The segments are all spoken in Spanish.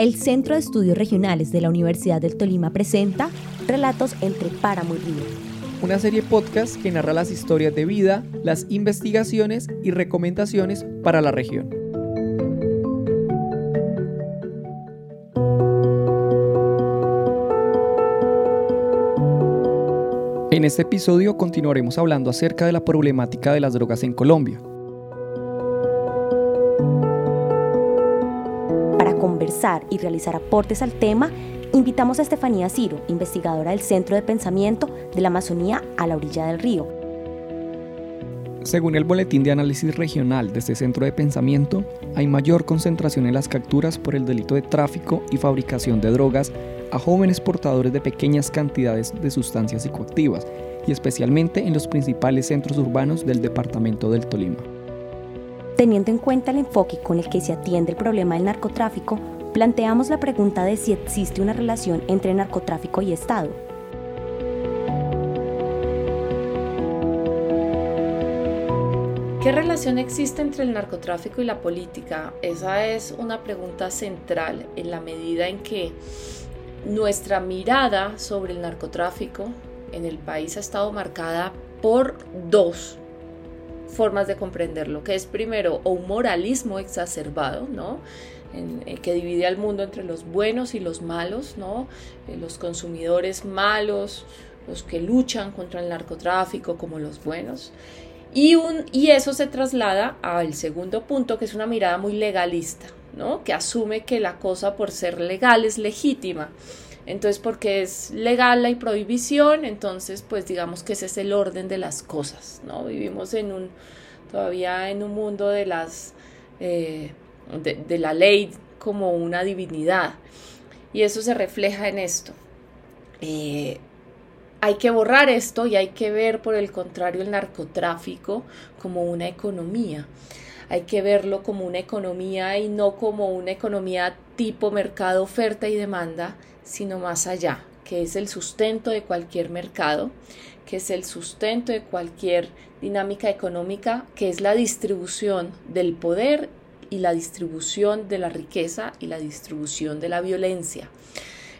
el Centro de Estudios Regionales de la Universidad del Tolima presenta Relatos entre Páramo y Río. Una serie podcast que narra las historias de vida, las investigaciones y recomendaciones para la región. En este episodio continuaremos hablando acerca de la problemática de las drogas en Colombia, y realizar aportes al tema, invitamos a Estefanía Ciro, investigadora del Centro de Pensamiento de la Amazonía a la orilla del río. Según el Boletín de Análisis Regional de este centro de pensamiento, hay mayor concentración en las capturas por el delito de tráfico y fabricación de drogas a jóvenes portadores de pequeñas cantidades de sustancias psicoactivas, y especialmente en los principales centros urbanos del departamento del Tolima. Teniendo en cuenta el enfoque con el que se atiende el problema del narcotráfico, planteamos la pregunta de si existe una relación entre narcotráfico y Estado. ¿Qué relación existe entre el narcotráfico y la política? Esa es una pregunta central en la medida en que nuestra mirada sobre el narcotráfico en el país ha estado marcada por dos formas de comprenderlo, que es primero un moralismo exacerbado, ¿no? Eh, que divide al mundo entre los buenos y los malos, ¿no? Eh, los consumidores malos, los que luchan contra el narcotráfico como los buenos. Y, un, y eso se traslada al segundo punto, que es una mirada muy legalista, ¿no? que asume que la cosa por ser legal es legítima. Entonces, porque es legal la prohibición, entonces, pues digamos que ese es el orden de las cosas, ¿no? Vivimos en un, todavía en un mundo de las, eh, de, la ley como una divinidad. Y eso se refleja en esto. Eh, hay que borrar esto y hay que ver, por el contrario, el narcotráfico como una economía. Hay que verlo como una economía y no como una economía tipo mercado oferta y demanda, sino más allá, que es el sustento de cualquier mercado, que es el sustento de cualquier dinámica económica, que es la distribución del poder y la distribución de la riqueza y la distribución de la violencia.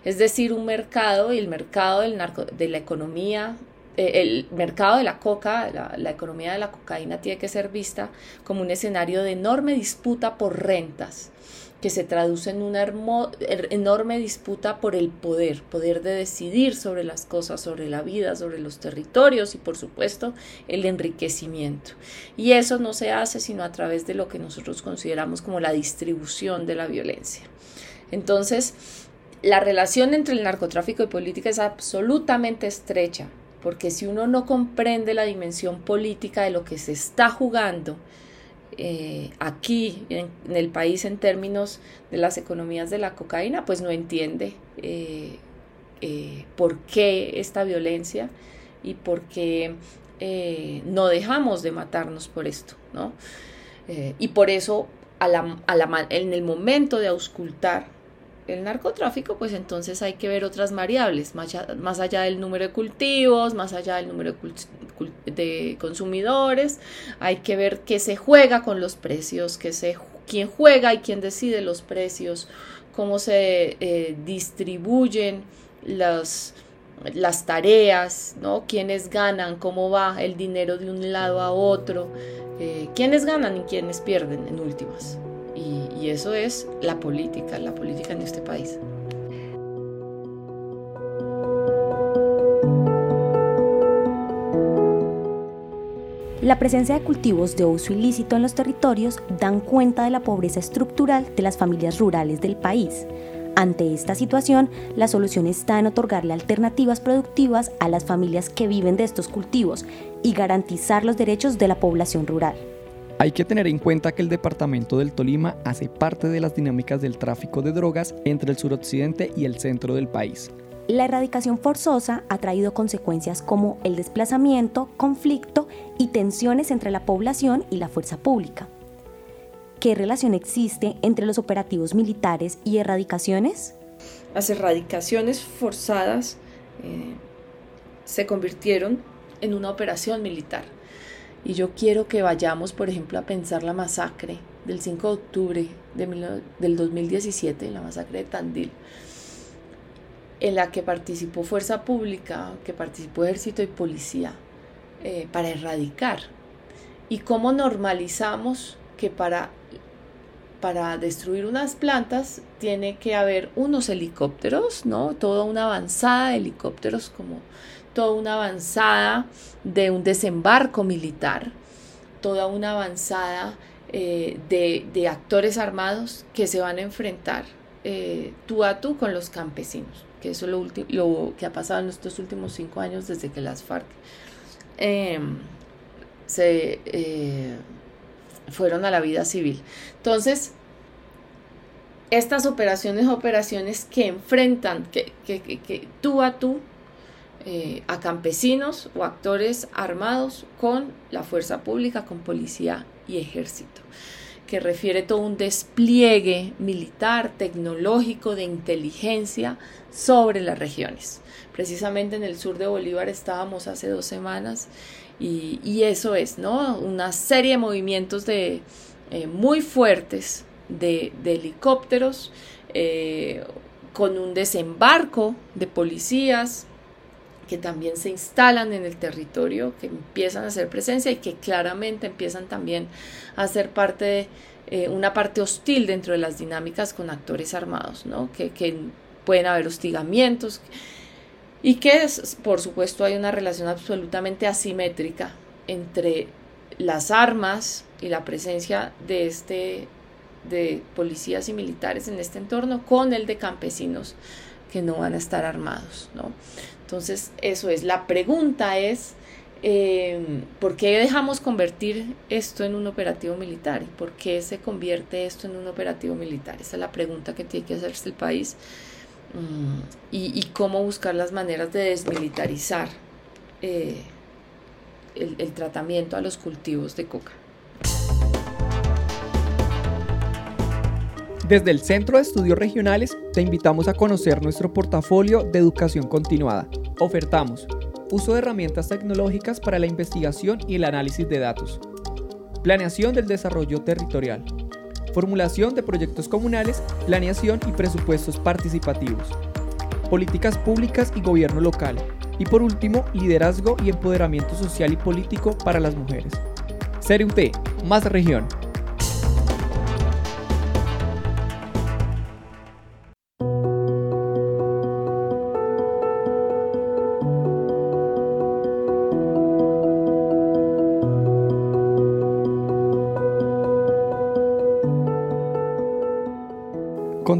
Es decir, un mercado y el mercado del narco, de la economía, eh, el mercado de la coca, la, la economía de la cocaína tiene que ser vista como un escenario de enorme disputa por rentas que se traduce en una er, enorme disputa por el poder, poder de decidir sobre las cosas, sobre la vida, sobre los territorios y por supuesto el enriquecimiento. Y eso no se hace sino a través de lo que nosotros consideramos como la distribución de la violencia. Entonces, la relación entre el narcotráfico y política es absolutamente estrecha, porque si uno no comprende la dimensión política de lo que se está jugando, eh, aquí en, el país en términos de las economías de la cocaína, pues no entiende eh, eh, por qué esta violencia y por qué no dejamos de matarnos por esto, ¿no? y por eso en el momento de auscultar el narcotráfico, pues entonces hay que ver otras variables, más allá, más allá del número de cultivos, más allá del número de, consumidores, hay que ver qué se juega con los precios, qué se, quién juega y quién decide los precios, cómo se eh, distribuyen las las tareas, ¿no? Quiénes ganan, cómo va el dinero de un lado a otro, eh, quiénes ganan y quiénes pierden en últimas. Y, eso es la política, la política en este país. La presencia de cultivos de uso ilícito en los territorios dan cuenta de la pobreza estructural de las familias rurales del país. Ante esta situación, la solución está en otorgarle alternativas productivas a las familias que viven de estos cultivos y garantizar los derechos de la población rural. Hay que tener en cuenta que el departamento del Tolima hace parte de las dinámicas del tráfico de drogas entre el suroccidente y el centro del país. La erradicación forzosa ha traído consecuencias como el desplazamiento, conflicto y tensiones entre la población y la fuerza pública. ¿Qué relación existe entre los operativos militares y erradicaciones? Las erradicaciones forzadas eh, se convirtieron en una operación militar y yo quiero que vayamos, por ejemplo, a pensar la masacre del 5 de octubre de, del 2017, la masacre de Tandil, en la que participó Fuerza Pública, que participó Ejército y Policía, eh, para erradicar. Y cómo normalizamos que para, para destruir unas plantas tiene que haber unos helicópteros, ¿no? Toda una avanzada de helicópteros, como toda una avanzada de un desembarco militar, toda una avanzada eh, de, actores armados que se van a enfrentar eh, tú a tú con los campesinos, que eso es lo, lo que ha pasado en estos últimos cinco años desde que las FARC em, se eh, fueron a la vida civil. Entonces, estas operaciones, operaciones que enfrentan, que, que tú a tú eh, a campesinos o actores armados con la fuerza pública, con policía y ejército, que refiere todo un despliegue militar, tecnológico, de inteligencia sobre las regiones. Precisamente en el sur de Bolívar estábamos hace dos semanas y, eso es, ¿no? Una serie de movimientos de, eh, muy fuertes de, helicópteros, eh, con un desembarco de policías, que también se instalan en el territorio, que empiezan a hacer presencia y que claramente empiezan también a ser parte de eh, una parte hostil dentro de las dinámicas con actores armados, ¿no? que, que pueden haber hostigamientos y que por supuesto hay una relación absolutamente asimétrica entre las armas y la presencia de este de policías y militares en este entorno con el de campesinos que no van a estar armados, ¿no? Entonces, eso es. La pregunta es, eh, ¿por qué dejamos convertir esto en un operativo militar? ¿Y por qué se convierte esto en un operativo militar? Esa es la pregunta que tiene que hacerse el país. Mm, y, cómo buscar las maneras de desmilitarizar eh, el tratamiento a los cultivos de coca. Desde el Centro de Estudios Regionales te invitamos a conocer nuestro portafolio de educación continuada. Ofertamos uso de herramientas tecnológicas para la investigación y el análisis de datos, planeación del desarrollo territorial, formulación de proyectos comunales, planeación y presupuestos participativos, políticas públicas y gobierno local, y por último, liderazgo y empoderamiento social y político para las mujeres. CERUT, más región.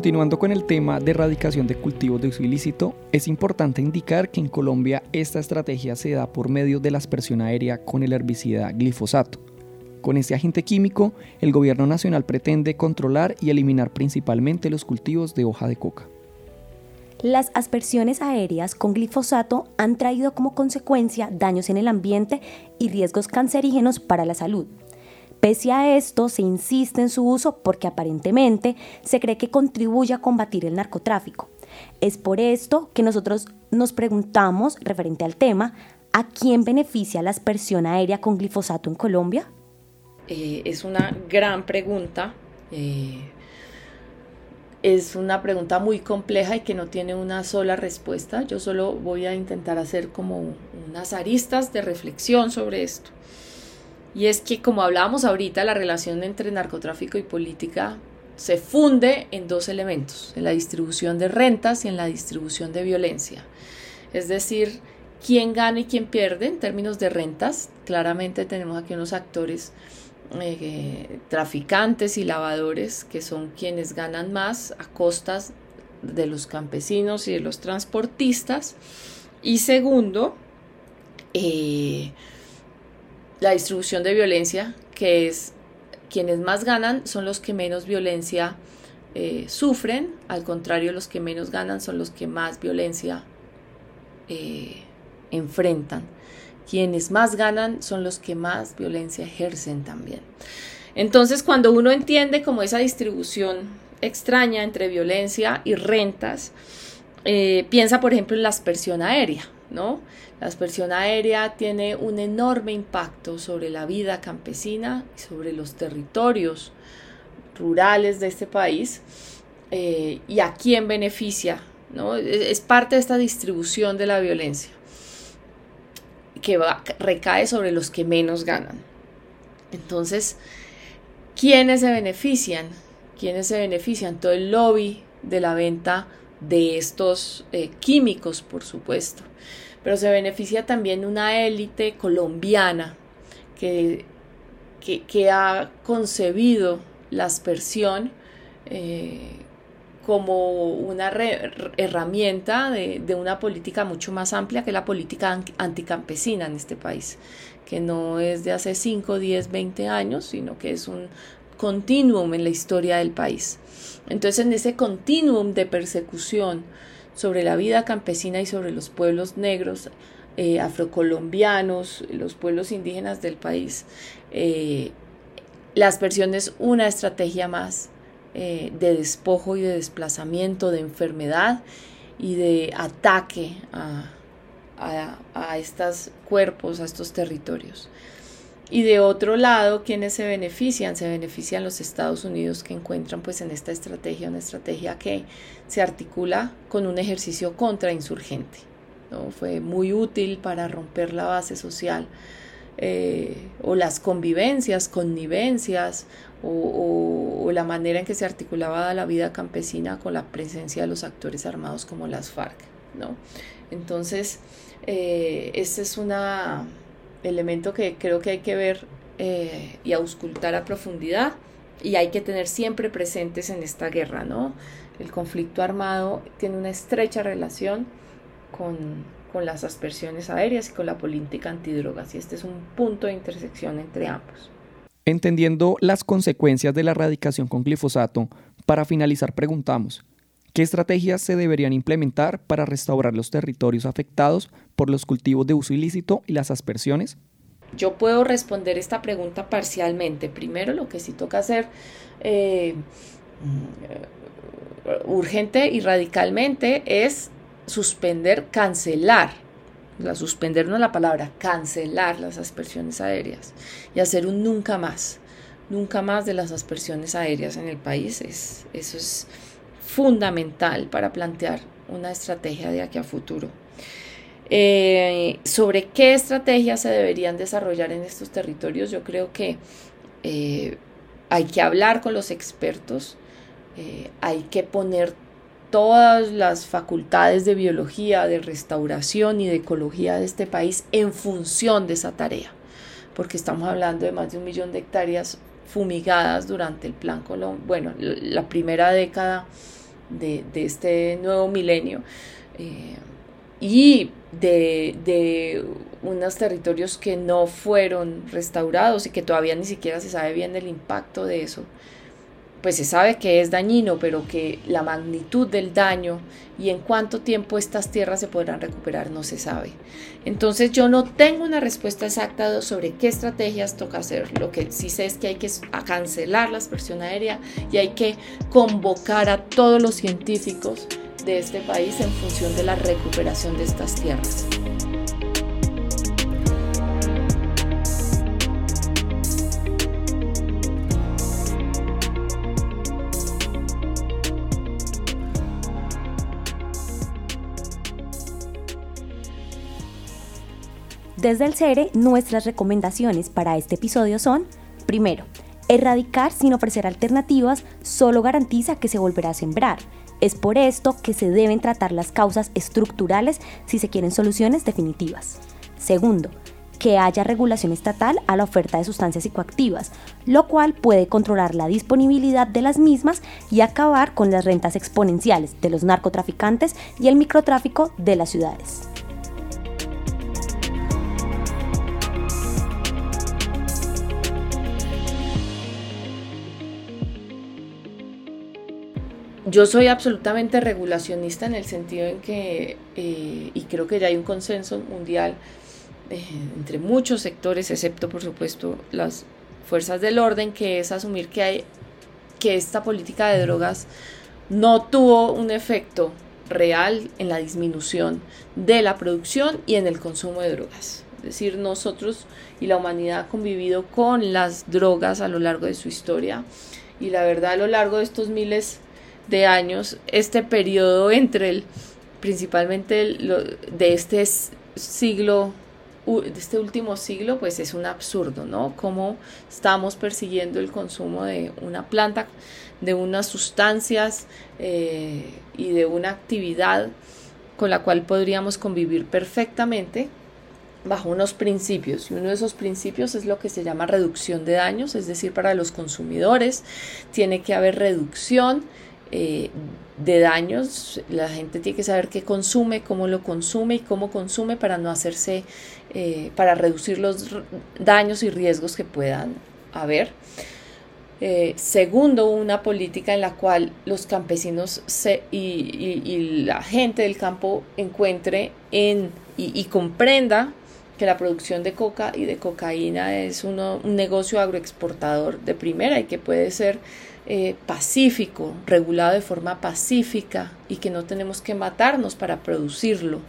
Continuando con el tema de erradicación de cultivos de uso ilícito, es importante indicar que en Colombia esta estrategia se da por medio de la aspersión aérea con el herbicida glifosato. Con este agente químico, el gobierno nacional pretende controlar y eliminar principalmente los cultivos de hoja de coca. Las aspersiones aéreas con glifosato han traído como consecuencia daños en el ambiente y riesgos cancerígenos para la salud. Pese a esto, se insiste en su uso porque aparentemente se cree que contribuye a combatir el narcotráfico. Es por esto que nosotros nos preguntamos, referente al tema, ¿a quién beneficia la aspersión aérea con glifosato en Colombia? Eh, es una gran pregunta. Eh, es una pregunta muy compleja y que no tiene una sola respuesta. Yo solo voy a intentar hacer como unas aristas de reflexión sobre esto. Y es que, como hablábamos ahorita, la relación entre narcotráfico y política se funde en dos elementos, en la distribución de rentas y en la distribución de violencia. Es decir, quién gana y quién pierde en términos de rentas. Claramente tenemos aquí unos actores eh, traficantes y lavadores que son quienes ganan más a costas de los campesinos y de los transportistas. Y segundo, eh, la distribución de violencia, que es quienes más ganan son los que menos violencia eh, sufren, al contrario, los que menos ganan son los que más violencia eh, enfrentan. Quienes más ganan son los que más violencia ejercen también. Entonces, cuando uno entiende como esa distribución extraña entre violencia y rentas, eh, piensa, por ejemplo, en la aspersión aérea, ¿no? La aspersión aérea tiene un enorme impacto sobre la vida campesina y sobre los territorios rurales de este país eh, y a quién beneficia. ¿no? Es parte de esta distribución de la violencia que recae sobre los que menos ganan. Entonces, ¿quiénes se benefician? ¿Quiénes se benefician? Todo el lobby de la venta de estos eh, químicos, por supuesto. Pero se beneficia también una élite colombiana que, que, ha concebido la aspersión eh, como una herramienta de, de, una política mucho más amplia que la política anticampesina en este país, que no es de hace 5, 10, 20 años, sino que es un continuum en la historia del país. Entonces, en ese continuum de persecución sobre la vida campesina y sobre los pueblos negros, eh, afrocolombianos, los pueblos indígenas del país, eh, la es una estrategia más eh, de despojo y de desplazamiento, de enfermedad y de ataque a, a estos cuerpos, a estos territorios. Y de otro lado, ¿quiénes se benefician? Se benefician los Estados Unidos que encuentran pues en esta estrategia una estrategia que se articula con un ejercicio contrainsurgente. ¿no? Fue muy útil para romper la base social eh, o las convivencias, connivencias o, o, la manera en que se articulaba la vida campesina con la presencia de los actores armados como las FARC. ¿no? Entonces, eh, esta es una elemento que creo que hay que ver eh, y auscultar a profundidad y hay que tener siempre presentes en esta guerra, ¿no? El conflicto armado tiene una estrecha relación con, con las aspersiones aéreas y con la política antidrogas y este es un punto de intersección entre ambos. Entendiendo las consecuencias de la erradicación con glifosato, para finalizar preguntamos, ¿Qué estrategias se deberían implementar para restaurar los territorios afectados por los cultivos de uso ilícito y las aspersiones? Yo puedo responder esta pregunta parcialmente. Primero, lo que sí toca hacer eh, urgente y radicalmente es suspender, cancelar, la suspender no la palabra, cancelar las aspersiones aéreas y hacer un nunca más, nunca más de las aspersiones aéreas en el país. Es, eso es fundamental para plantear una estrategia de aquí a futuro. Eh, sobre qué estrategias se deberían desarrollar en estos territorios, yo creo que eh, hay que hablar con los expertos, eh, hay que poner todas las facultades de biología, de restauración y de ecología de este país en función de esa tarea, porque estamos hablando de más de un millón de hectáreas fumigadas durante el plan Colón, bueno, la primera década de, este nuevo milenio eh, y de, de, unos territorios que no fueron restaurados y que todavía ni siquiera se sabe bien el impacto de eso pues se sabe que es dañino, pero que la magnitud del daño y en cuánto tiempo estas tierras se podrán recuperar no se sabe. Entonces yo no tengo una respuesta exacta sobre qué estrategias toca hacer. Lo que sí sé es que hay que cancelar la aspersión aérea y hay que convocar a todos los científicos de este país en función de la recuperación de estas tierras. Desde el CERE, nuestras recomendaciones para este episodio son, primero, erradicar sin ofrecer alternativas solo garantiza que se volverá a sembrar. Es por esto que se deben tratar las causas estructurales si se quieren soluciones definitivas. Segundo, que haya regulación estatal a la oferta de sustancias psicoactivas, lo cual puede controlar la disponibilidad de las mismas y acabar con las rentas exponenciales de los narcotraficantes y el microtráfico de las ciudades. Yo soy absolutamente regulacionista en el sentido en que, eh, y creo que ya hay un consenso mundial eh, entre muchos sectores, excepto por supuesto las fuerzas del orden, que es asumir que, hay, que esta política de drogas no tuvo un efecto real en la disminución de la producción y en el consumo de drogas. Es decir, nosotros y la humanidad ha convivido con las drogas a lo largo de su historia Y la verdad a lo largo de estos miles de años, este periodo entre el, principalmente de este siglo de este último siglo, pues es un absurdo, ¿no? Cómo estamos persiguiendo el consumo de una planta, de unas sustancias eh, y de una actividad con la cual podríamos convivir perfectamente bajo unos principios y uno de esos principios es lo que se llama reducción de daños, es decir, para los consumidores tiene que haber reducción eh, de daños, la gente tiene que saber qué consume, cómo lo consume y cómo consume para no hacerse, eh, para reducir los daños y riesgos que puedan haber. Eh, segundo, una política en la cual los campesinos y, la gente del campo encuentre en, y, comprenda que la producción de coca y de cocaína es un negocio agroexportador de primera y que puede ser eh, pacífico, regulado de forma pacífica y que no tenemos que matarnos para producirlo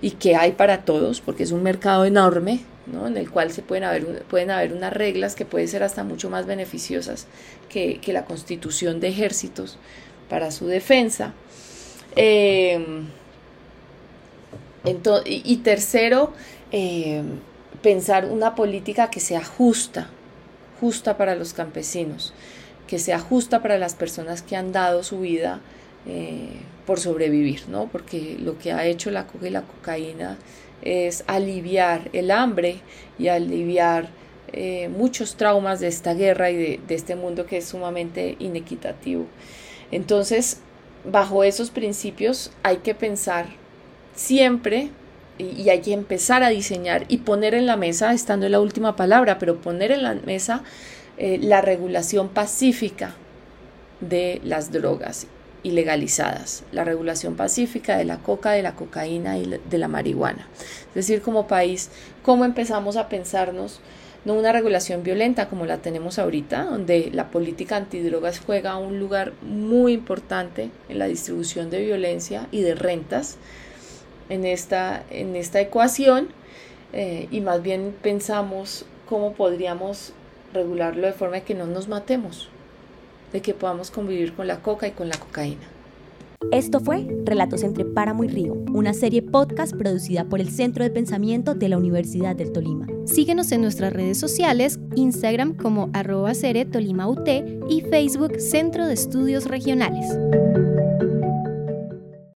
y que hay para todos porque es un mercado enorme ¿no? en el cual se pueden haber, pueden haber unas reglas que pueden ser hasta mucho más beneficiosas que, la constitución de ejércitos para su defensa. Em, y, tercero, em, pensar una política que sea justa, justa para los campesinos que sea justa para las personas que han dado su vida eh, por sobrevivir, ¿no? Porque lo que ha hecho la coca y la cocaína es aliviar el hambre y aliviar eh, muchos traumas de esta guerra y de, este mundo que es sumamente inequitativo. Entonces, bajo esos principios hay que pensar siempre y hay que empezar a diseñar y poner en la mesa, estando en la última palabra, pero poner en la mesa eh, la regulación pacífica de las drogas ilegalizadas, la regulación pacífica de la coca, de la cocaína y de la marihuana. Es decir, como país, ¿cómo empezamos a pensarnos no una regulación violenta como la tenemos ahorita, donde la política antidrogas juega un lugar muy importante en la distribución de violencia y de rentas en esta, en esta ecuación, eh, y más bien pensamos cómo podríamos regularlo de forma que no nos matemos, de que podamos convivir con la coca y con la cocaína. Esto fue Relatos entre Páramo y Río, una serie podcast producida por el Centro de Pensamiento de la Universidad del Tolima. Síguenos en nuestras redes sociales, Instagram como arroba Tolima UT y Facebook Centro de Estudios Regionales.